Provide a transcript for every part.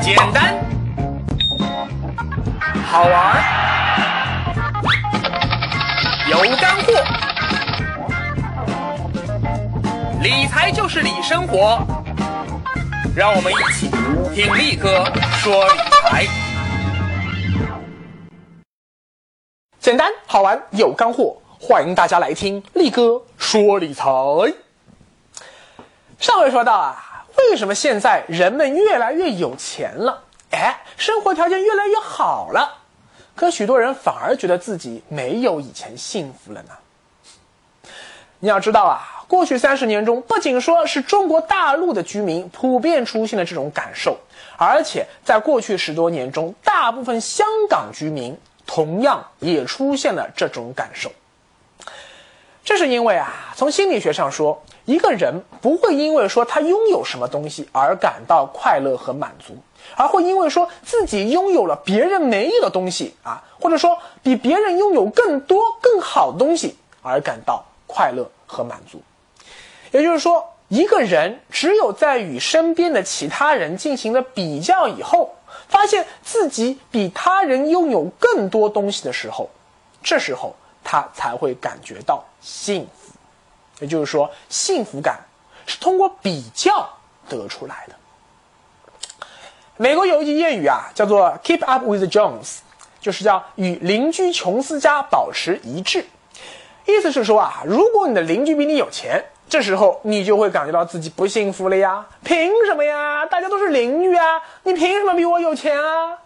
简单，好玩，有干货。理财就是理生活，让我们一起听力哥说理财。简单好玩有干货，欢迎大家来听力哥说理财。上回说到啊，为什么现在人们越来越有钱了？哎，生活条件越来越好了，可许多人反而觉得自己没有以前幸福了呢？你要知道啊，过去三十年中，不仅说是中国大陆的居民普遍出现了这种感受，而且在过去十多年中，大部分香港居民同样也出现了这种感受。这是因为啊，从心理学上说，一个人不会因为说他拥有什么东西而感到快乐和满足，而会因为说自己拥有了别人没有的东西啊，或者说比别人拥有更多更好的东西而感到。快乐和满足，也就是说，一个人只有在与身边的其他人进行了比较以后，发现自己比他人拥有更多东西的时候，这时候他才会感觉到幸福。也就是说，幸福感是通过比较得出来的。美国有一句谚语啊，叫做 “Keep up with Jones”，就是叫与邻居琼斯家保持一致。意思是说啊，如果你的邻居比你有钱，这时候你就会感觉到自己不幸福了呀。凭什么呀？大家都是邻居啊，你凭什么比我有钱啊？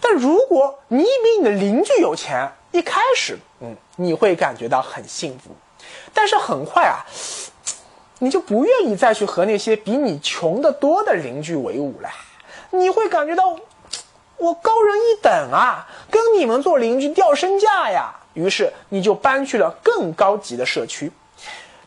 但如果你比你的邻居有钱，一开始，嗯，你会感觉到很幸福，但是很快啊，你就不愿意再去和那些比你穷得多的邻居为伍了。你会感觉到，我高人一等啊，跟你们做邻居掉身价呀。于是你就搬去了更高级的社区，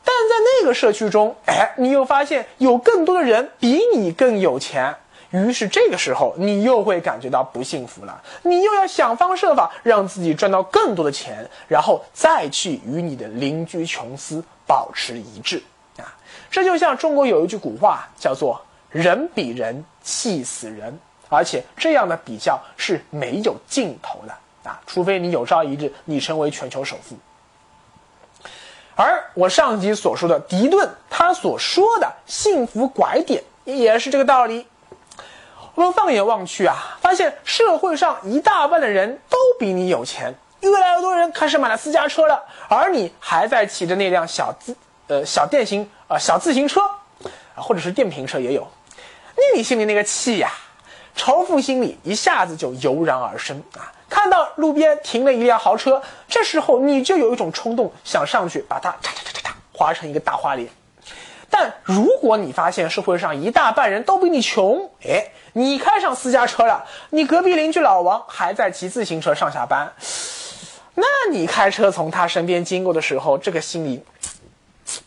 但在那个社区中，哎，你又发现有更多的人比你更有钱。于是这个时候，你又会感觉到不幸福了。你又要想方设法让自己赚到更多的钱，然后再去与你的邻居琼斯保持一致啊！这就像中国有一句古话，叫做“人比人气死人”，而且这样的比较是没有尽头的。啊，除非你有朝一日你成为全球首富。而我上集所说的迪顿，他所说的幸福拐点也是这个道理。我们放眼望去啊，发现社会上一大半的人都比你有钱，越来越多人开始买了私家车了，而你还在骑着那辆小自呃小电行啊小自行车啊，或者是电瓶车也有，那你心里那个气呀，仇富心理一下子就油然而生啊。看到路边停了一辆豪车，这时候你就有一种冲动，想上去把它嚓嚓嚓嚓嚓划成一个大花脸。但如果你发现社会上一大半人都比你穷，哎，你开上私家车了，你隔壁邻居老王还在骑自行车上下班，那你开车从他身边经过的时候，这个心里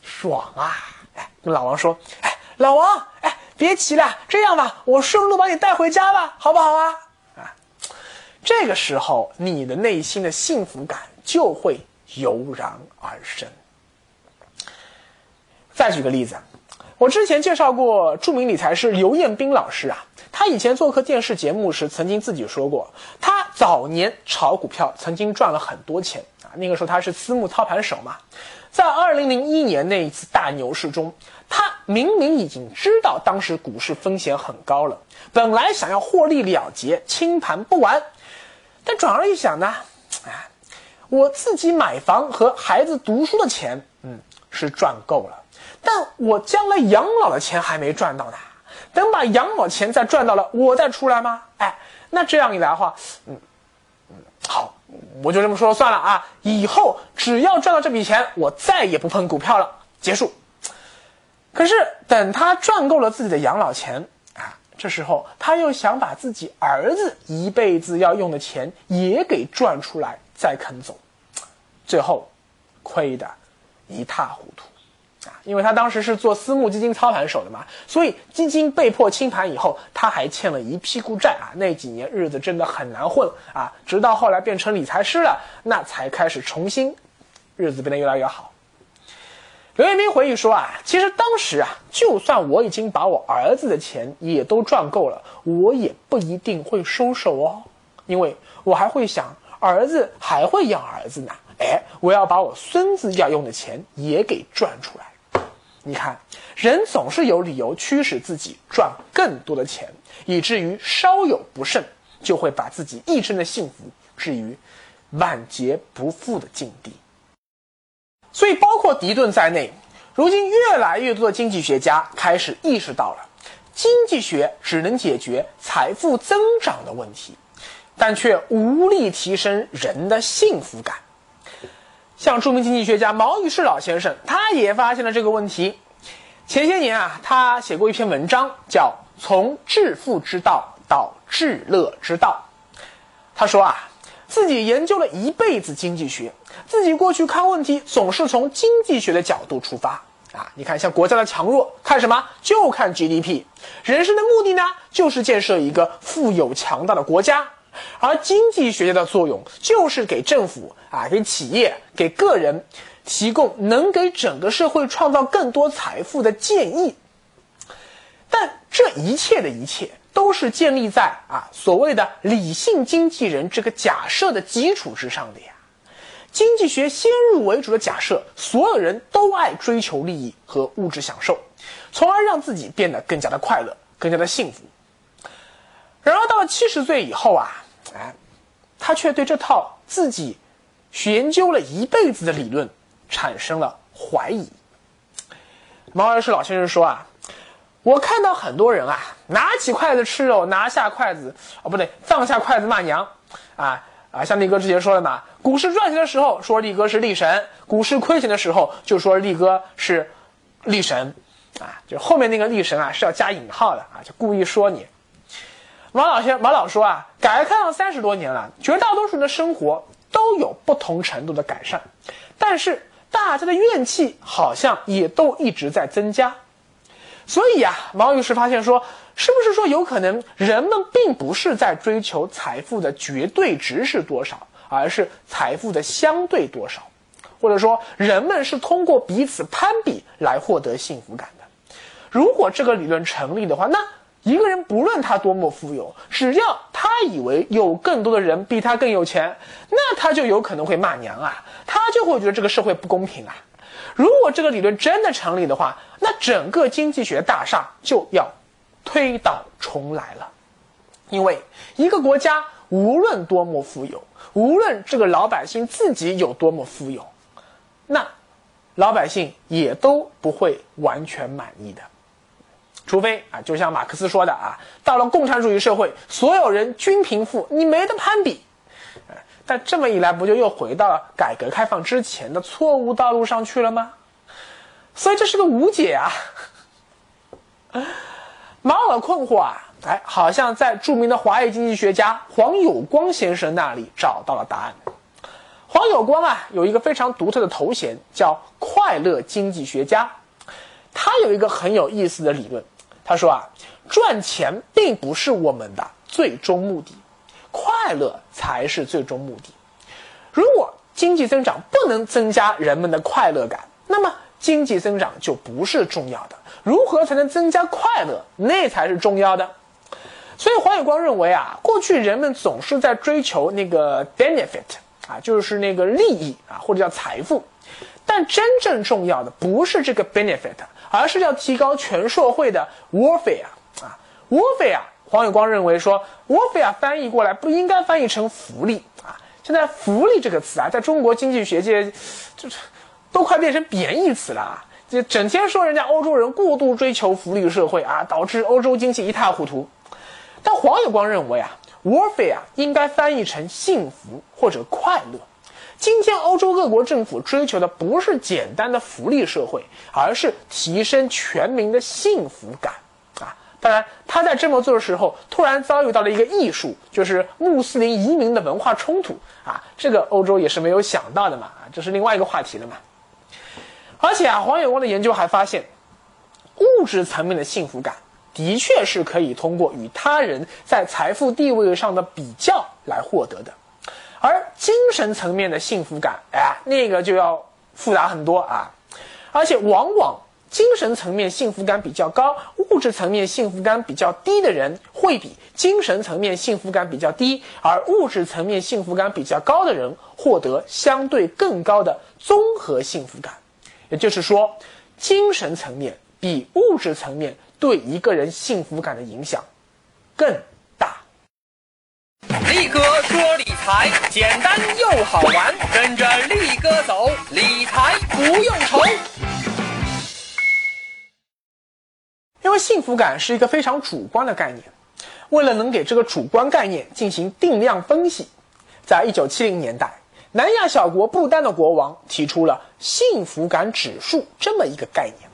爽啊！哎，跟老王说，哎，老王，哎，别骑了，这样吧，我顺路把你带回家吧，好不好啊？啊这个时候，你的内心的幸福感就会油然而生。再举个例子，我之前介绍过著名理财师刘彦斌老师啊，他以前做客电视节目时，曾经自己说过，他早年炒股票曾经赚了很多钱啊。那个时候他是私募操盘手嘛，在二零零一年那一次大牛市中，他明明已经知道当时股市风险很高了，本来想要获利了结，清盘不完。但转而一想呢，哎，我自己买房和孩子读书的钱，嗯，是赚够了，但我将来养老的钱还没赚到呢。等把养老钱再赚到了，我再出来吗？哎，那这样一来的话，嗯嗯，好，我就这么说算了啊。以后只要赚到这笔钱，我再也不碰股票了，结束。可是等他赚够了自己的养老钱啊。这时候，他又想把自己儿子一辈子要用的钱也给赚出来，再啃走，最后亏得一塌糊涂啊！因为他当时是做私募基金操盘手的嘛，所以基金被迫清盘以后，他还欠了一屁股债啊！那几年日子真的很难混啊！直到后来变成理财师了，那才开始重新日子变得越来越好。刘彦斌回忆说啊，其实当时啊，就算我已经把我儿子的钱也都赚够了，我也不一定会收手哦，因为我还会想，儿子还会养儿子呢。哎，我要把我孙子要用的钱也给赚出来。你看，人总是有理由驱使自己赚更多的钱，以至于稍有不慎，就会把自己一生的幸福置于万劫不复的境地。所以，包括迪顿在内，如今越来越多的经济学家开始意识到了，经济学只能解决财富增长的问题，但却无力提升人的幸福感。像著名经济学家毛于士老先生，他也发现了这个问题。前些年啊，他写过一篇文章，叫《从致富之道到致乐之道》。他说啊，自己研究了一辈子经济学，自己过去看问题总是从经济学的角度出发啊。你看，像国家的强弱，看什么？就看 GDP。人生的目的呢，就是建设一个富有强大的国家。而经济学家的作用就是给政府啊、给企业、给个人提供能给整个社会创造更多财富的建议。但这一切的一切都是建立在啊所谓的理性经纪人这个假设的基础之上的呀。经济学先入为主的假设，所有人都爱追求利益和物质享受，从而让自己变得更加的快乐、更加的幸福。然而到了七十岁以后啊。哎，他却对这套自己研究了一辈子的理论产生了怀疑。毛尔士老先生说啊，我看到很多人啊，拿起筷子吃肉，拿下筷子哦，不对，放下筷子骂娘啊啊！像力哥之前说的嘛，股市赚钱的时候说力哥是力神，股市亏钱的时候就说力哥是力神啊，就后面那个力神啊是要加引号的啊，就故意说你。马老先马老说啊，改革开放三十多年了，绝大多数人的生活都有不同程度的改善，但是大家的怨气好像也都一直在增加。所以啊，毛女士发现说，是不是说有可能人们并不是在追求财富的绝对值是多少，而是财富的相对多少，或者说人们是通过彼此攀比来获得幸福感的？如果这个理论成立的话，那。一个人不论他多么富有，只要他以为有更多的人比他更有钱，那他就有可能会骂娘啊，他就会觉得这个社会不公平啊。如果这个理论真的成立的话，那整个经济学大厦就要推倒重来了。因为一个国家无论多么富有，无论这个老百姓自己有多么富有，那老百姓也都不会完全满意的。除非啊，就像马克思说的啊，到了共产主义社会，所有人均贫富，你没得攀比。但这么一来，不就又回到了改革开放之前的错误道路上去了吗？所以这是个无解啊。毛尔困惑啊，哎，好像在著名的华裔经济学家黄有光先生那里找到了答案。黄有光啊，有一个非常独特的头衔，叫快乐经济学家。他有一个很有意思的理论。他说啊，赚钱并不是我们的最终目的，快乐才是最终目的。如果经济增长不能增加人们的快乐感，那么经济增长就不是重要的。如何才能增加快乐，那才是重要的。所以黄有光认为啊，过去人们总是在追求那个 benefit 啊，就是那个利益啊，或者叫财富。但真正重要的不是这个 benefit。而是要提高全社会的 welfare 啊，welfare。黄有光认为说，welfare 翻译过来不应该翻译成福利啊。现在福利这个词啊，在中国经济学界，就是都快变成贬义词了啊。就整天说人家欧洲人过度追求福利社会啊，导致欧洲经济一塌糊涂。但黄有光认为啊，welfare 应该翻译成幸福或者快乐。今天欧洲各国政府追求的不是简单的福利社会，而是提升全民的幸福感啊！当然，他在这么做的时候，突然遭遇到了一个艺术，就是穆斯林移民的文化冲突啊！这个欧洲也是没有想到的嘛啊！这是另外一个话题了嘛。而且啊，黄有光的研究还发现，物质层面的幸福感的确是可以通过与他人在财富地位上的比较来获得的。精神层面的幸福感，哎，那个就要复杂很多啊。而且往往精神层面幸福感比较高、物质层面幸福感比较低的人，会比精神层面幸福感比较低而物质层面幸福感比较高的人获得相对更高的综合幸福感。也就是说，精神层面比物质层面对一个人幸福感的影响更。力哥说理财简单又好玩，跟着力哥走，理财不用愁。因为幸福感是一个非常主观的概念，为了能给这个主观概念进行定量分析，在一九七零年代，南亚小国不丹的国王提出了幸福感指数这么一个概念。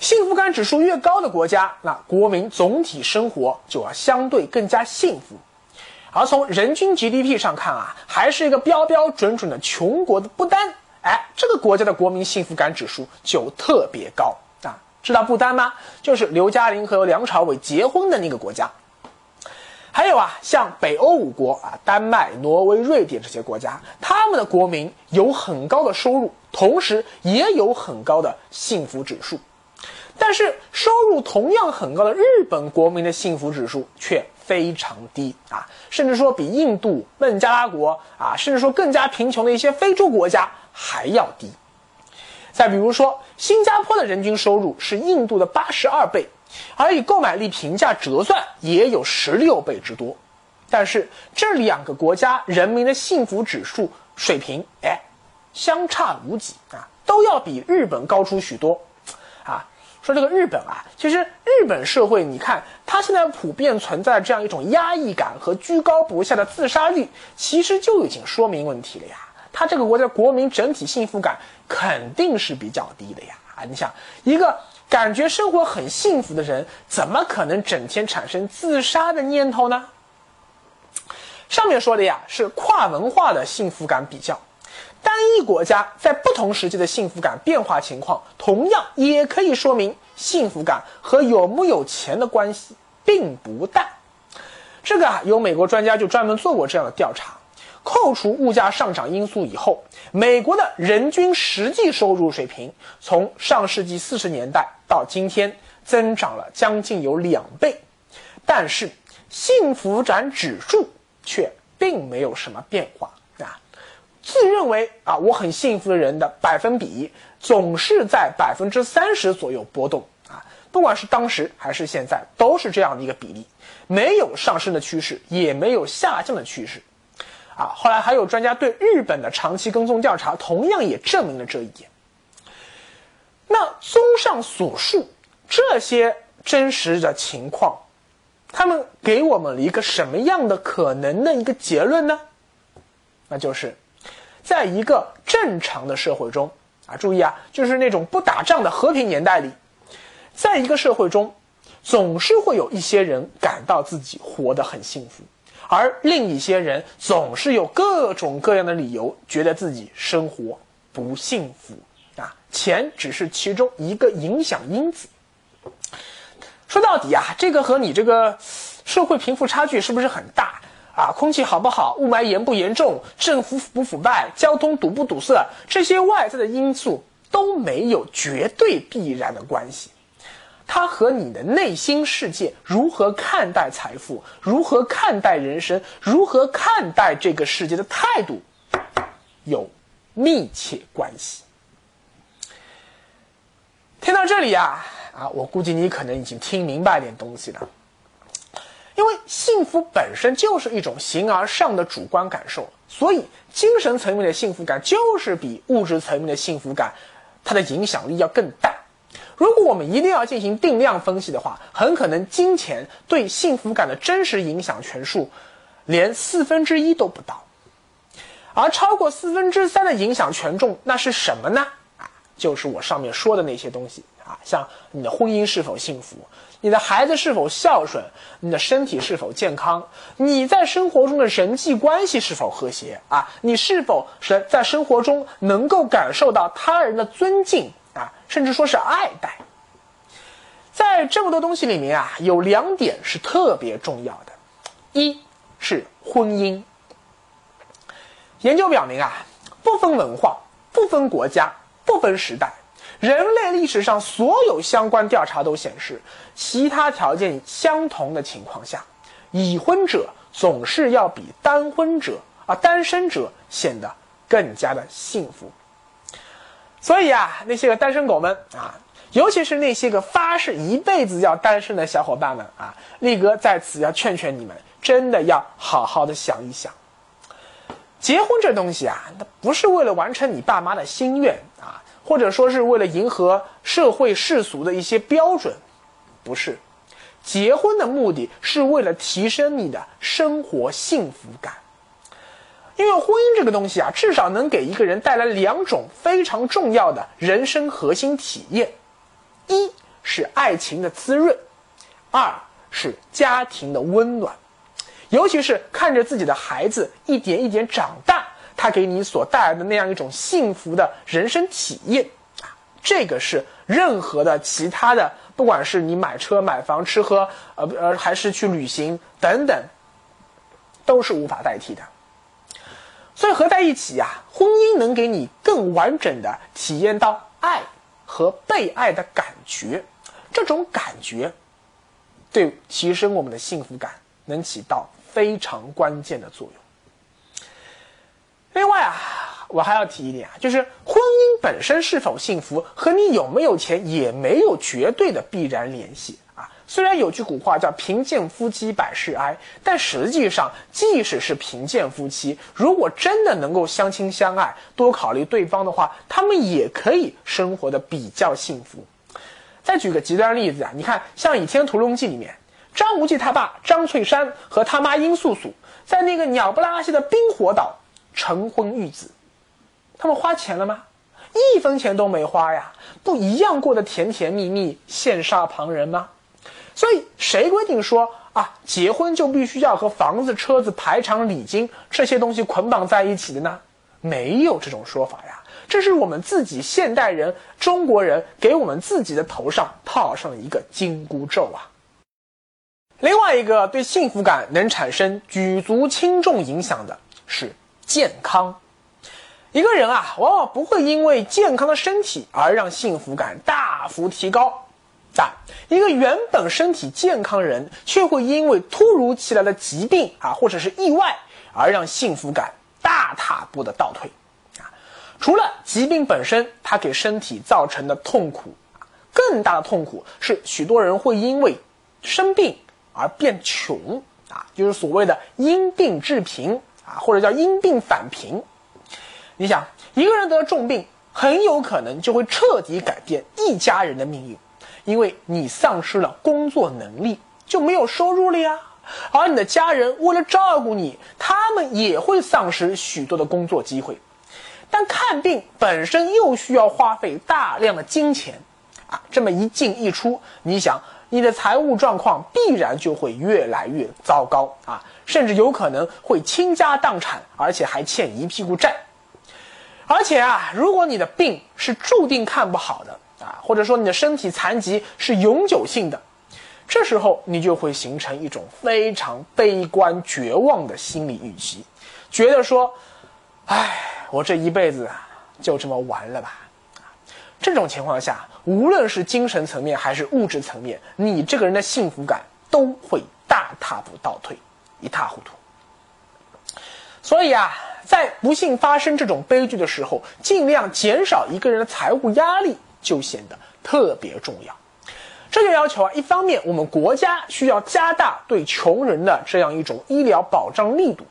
幸福感指数越高的国家，那国民总体生活就要相对更加幸福。而从人均 GDP 上看啊，还是一个标标准准的穷国的不丹，哎，这个国家的国民幸福感指数就特别高啊。知道不丹吗？就是刘嘉玲和梁朝伟结婚的那个国家。还有啊，像北欧五国啊，丹麦、挪威、瑞典这些国家，他们的国民有很高的收入，同时也有很高的幸福指数。但是，收入同样很高的日本国民的幸福指数却非常低啊，甚至说比印度、孟加拉国啊，甚至说更加贫穷的一些非洲国家还要低。再比如说，新加坡的人均收入是印度的八十二倍，而以购买力平价折算也有十六倍之多。但是这两个国家人民的幸福指数水平，哎，相差无几啊，都要比日本高出许多。说这个日本啊，其实日本社会，你看它现在普遍存在这样一种压抑感和居高不下的自杀率，其实就已经说明问题了呀。它这个国家国民整体幸福感。肯定是比较低的呀！啊，你想，一个感觉生活很幸福的人，怎么可能整天产生自杀的念头呢？上面说的呀，是跨文化的幸福感比较，单一国家在不同时期的幸福感变化情况，同样也可以说明幸福感和有木有钱的关系并不大。这个啊，有美国专家就专门做过这样的调查。扣除物价上涨因素以后，美国的人均实际收入水平从上世纪四十年代到今天增长了将近有两倍，但是幸福感指数却并没有什么变化。自认为啊我很幸福的人的百分比总是在百分之三十左右波动啊，不管是当时还是现在都是这样的一个比例，没有上升的趋势，也没有下降的趋势。啊，后来还有专家对日本的长期跟踪调查，同样也证明了这一点。那综上所述，这些真实的情况，他们给我们了一个什么样的可能的一个结论呢？那就是，在一个正常的社会中，啊，注意啊，就是那种不打仗的和平年代里，在一个社会中，总是会有一些人感到自己活得很幸福。而另一些人总是有各种各样的理由，觉得自己生活不幸福啊，钱只是其中一个影响因子。说到底啊，这个和你这个社会贫富差距是不是很大啊？空气好不好，雾霾严不严重，政府腐不腐败，交通堵不堵塞，这些外在的因素都没有绝对必然的关系。它和你的内心世界如何看待财富，如何看待人生，如何看待这个世界的态度，有密切关系。听到这里呀，啊，我估计你可能已经听明白点东西了。因为幸福本身就是一种形而上的主观感受，所以精神层面的幸福感就是比物质层面的幸福感，它的影响力要更大。如果我们一定要进行定量分析的话，很可能金钱对幸福感的真实影响权数，连四分之一都不到，而超过四分之三的影响权重，那是什么呢？就是我上面说的那些东西啊，像你的婚姻是否幸福，你的孩子是否孝顺，你的身体是否健康，你在生活中的人际关系是否和谐啊，你是否是在生活中能够感受到他人的尊敬。啊，甚至说是爱戴，在这么多东西里面啊，有两点是特别重要的，一是婚姻。研究表明啊，不分文化、不分国家、不分时代，人类历史上所有相关调查都显示，其他条件相同的情况下，已婚者总是要比单婚者啊单身者显得更加的幸福。所以啊，那些个单身狗们啊，尤其是那些个发誓一辈子要单身的小伙伴们啊，力哥在此要劝劝你们，真的要好好的想一想。结婚这东西啊，它不是为了完成你爸妈的心愿啊，或者说是为了迎合社会世俗的一些标准，不是。结婚的目的是为了提升你的生活幸福感。因为婚姻这个东西啊，至少能给一个人带来两种非常重要的人生核心体验：一是爱情的滋润，二是家庭的温暖。尤其是看着自己的孩子一点一点长大，他给你所带来的那样一种幸福的人生体验啊，这个是任何的其他的，不管是你买车、买房、吃喝，呃呃，还是去旅行等等，都是无法代替的。所以合在一起呀，婚姻能给你更完整的体验到爱和被爱的感觉，这种感觉对提升我们的幸福感能起到非常关键的作用。另外啊，我还要提一点啊，就是婚姻本身是否幸福和你有没有钱也没有绝对的必然联系啊。虽然有句古话叫“贫贱夫妻百事哀”，但实际上，即使是贫贱夫妻，如果真的能够相亲相爱，多考虑对方的话，他们也可以生活的比较幸福。再举个极端例子啊，你看，像《倚天屠龙记》里面，张无忌他爸张翠山和他妈殷素素在那个鸟不拉稀的冰火岛成婚育子，他们花钱了吗？一分钱都没花呀，不一样过得甜甜蜜蜜，羡煞旁人吗？所以，谁规定说啊，结婚就必须要和房子、车子、排场、礼金这些东西捆绑在一起的呢？没有这种说法呀，这是我们自己现代人、中国人给我们自己的头上套上一个紧箍咒啊。另外一个对幸福感能产生举足轻重影响的是健康。一个人啊，往往不会因为健康的身体而让幸福感大幅提高。但一个原本身体健康人，却会因为突如其来的疾病啊，或者是意外，而让幸福感大踏步的倒退。啊，除了疾病本身，它给身体造成的痛苦，更大的痛苦是许多人会因为生病而变穷啊，就是所谓的因病致贫啊，或者叫因病返贫。你想，一个人得了重病，很有可能就会彻底改变一家人的命运。因为你丧失了工作能力，就没有收入了呀。而你的家人为了照顾你，他们也会丧失许多的工作机会。但看病本身又需要花费大量的金钱，啊，这么一进一出，你想你的财务状况必然就会越来越糟糕啊，甚至有可能会倾家荡产，而且还欠一屁股债。而且啊，如果你的病是注定看不好的。啊，或者说你的身体残疾是永久性的，这时候你就会形成一种非常悲观绝望的心理预期，觉得说，哎，我这一辈子就这么完了吧？这种情况下，无论是精神层面还是物质层面，你这个人的幸福感都会大踏步倒退，一塌糊涂。所以啊，在不幸发生这种悲剧的时候，尽量减少一个人的财务压力。就显得特别重要。这就要求啊，一方面我们国家需要加大对穷人的这样一种医疗保障力度；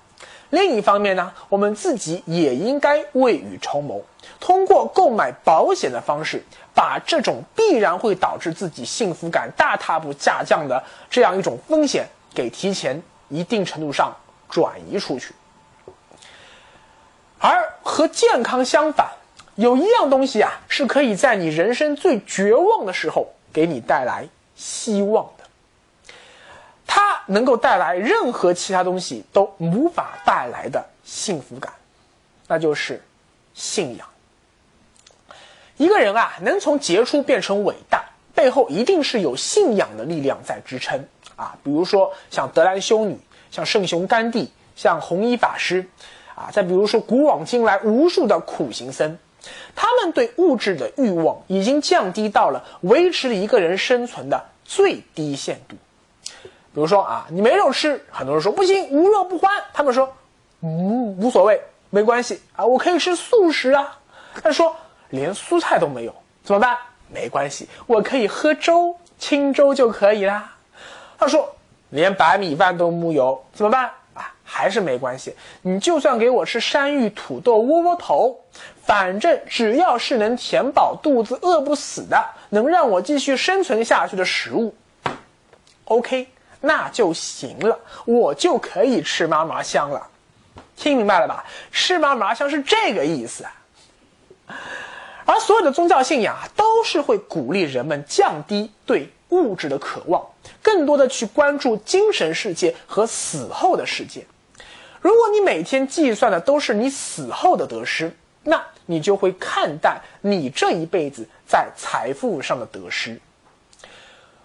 另一方面呢，我们自己也应该未雨绸缪，通过购买保险的方式，把这种必然会导致自己幸福感大踏步下降的这样一种风险给提前一定程度上转移出去。而和健康相反。有一样东西啊，是可以在你人生最绝望的时候给你带来希望的。它能够带来任何其他东西都无法带来的幸福感，那就是信仰。一个人啊，能从杰出变成伟大，背后一定是有信仰的力量在支撑啊。比如说像德兰修女，像圣雄甘地，像弘一法师，啊，再比如说古往今来无数的苦行僧。他们对物质的欲望已经降低到了维持一个人生存的最低限度。比如说啊，你没肉吃，很多人说不行，无肉不欢。他们说，无无所谓，没关系啊，我可以吃素食啊。他说连蔬菜都没有，怎么办？没关系，我可以喝粥，清粥就可以啦。他说连白米饭都木有，怎么办？啊，还是没关系，你就算给我吃山芋、土豆、窝窝头，反正只要是能填饱肚子、饿不死的，能让我继续生存下去的食物，OK。那就行了，我就可以吃嘛嘛香了，听明白了吧？吃嘛嘛香是这个意思。而所有的宗教信仰，都是会鼓励人们降低对物质的渴望，更多的去关注精神世界和死后的世界。如果你每天计算的都是你死后的得失，那你就会看淡你这一辈子在财富上的得失。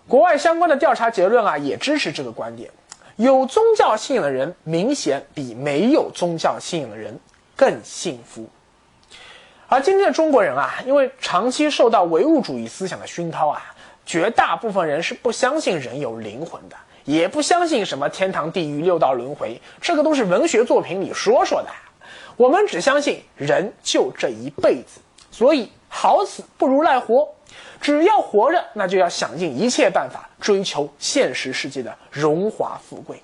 国外相关的调查结论啊，也支持这个观点。有宗教信仰的人明显比没有宗教信仰的人更幸福。而今天的中国人啊，因为长期受到唯物主义思想的熏陶啊，绝大部分人是不相信人有灵魂的，也不相信什么天堂、地狱、六道轮回，这个都是文学作品里说说的。我们只相信人就这一辈子，所以好死不如赖活。只要活着，那就要想尽一切办法追求现实世界的荣华富贵。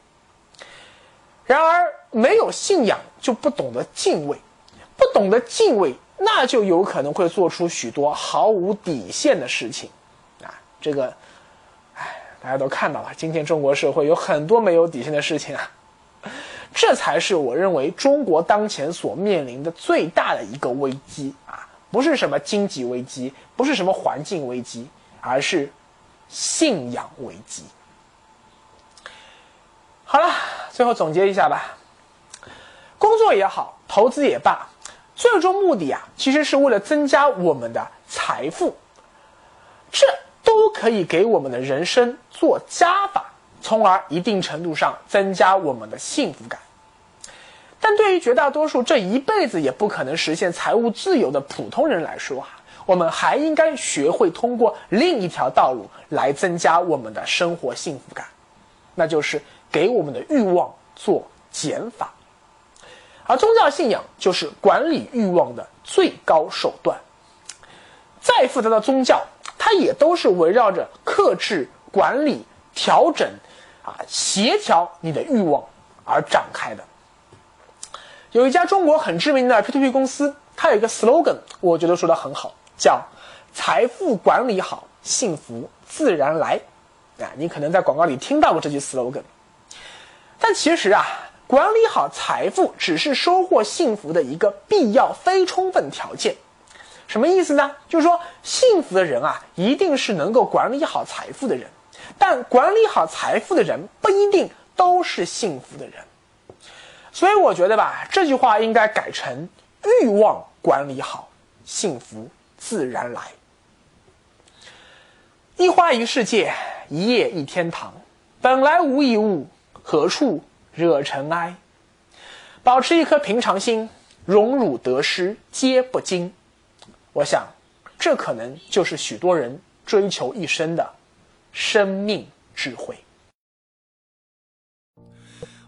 然而，没有信仰就不懂得敬畏，不懂得敬畏，那就有可能会做出许多毫无底线的事情。啊，这个，哎，大家都看到了，今天中国社会有很多没有底线的事情啊，这才是我认为中国当前所面临的最大的一个危机啊。不是什么经济危机，不是什么环境危机，而是信仰危机。好了，最后总结一下吧。工作也好，投资也罢，最终目的啊，其实是为了增加我们的财富，这都可以给我们的人生做加法，从而一定程度上增加我们的幸福感。但对于绝大多数这一辈子也不可能实现财务自由的普通人来说啊，我们还应该学会通过另一条道路来增加我们的生活幸福感，那就是给我们的欲望做减法。而宗教信仰就是管理欲望的最高手段。再复杂的宗教，它也都是围绕着克制、管理、调整，啊，协调你的欲望而展开的。有一家中国很知名的 P2P 公司，它有一个 slogan，我觉得说的很好，叫“财富管理好，幸福自然来”。啊，你可能在广告里听到过这句 slogan。但其实啊，管理好财富只是收获幸福的一个必要非充分条件。什么意思呢？就是说，幸福的人啊，一定是能够管理好财富的人，但管理好财富的人不一定都是幸福的人。所以我觉得吧，这句话应该改成：欲望管理好，幸福自然来。一花一世界，一叶一天堂。本来无一物，何处惹尘埃？保持一颗平常心，荣辱得失皆不惊。我想，这可能就是许多人追求一生的生命智慧。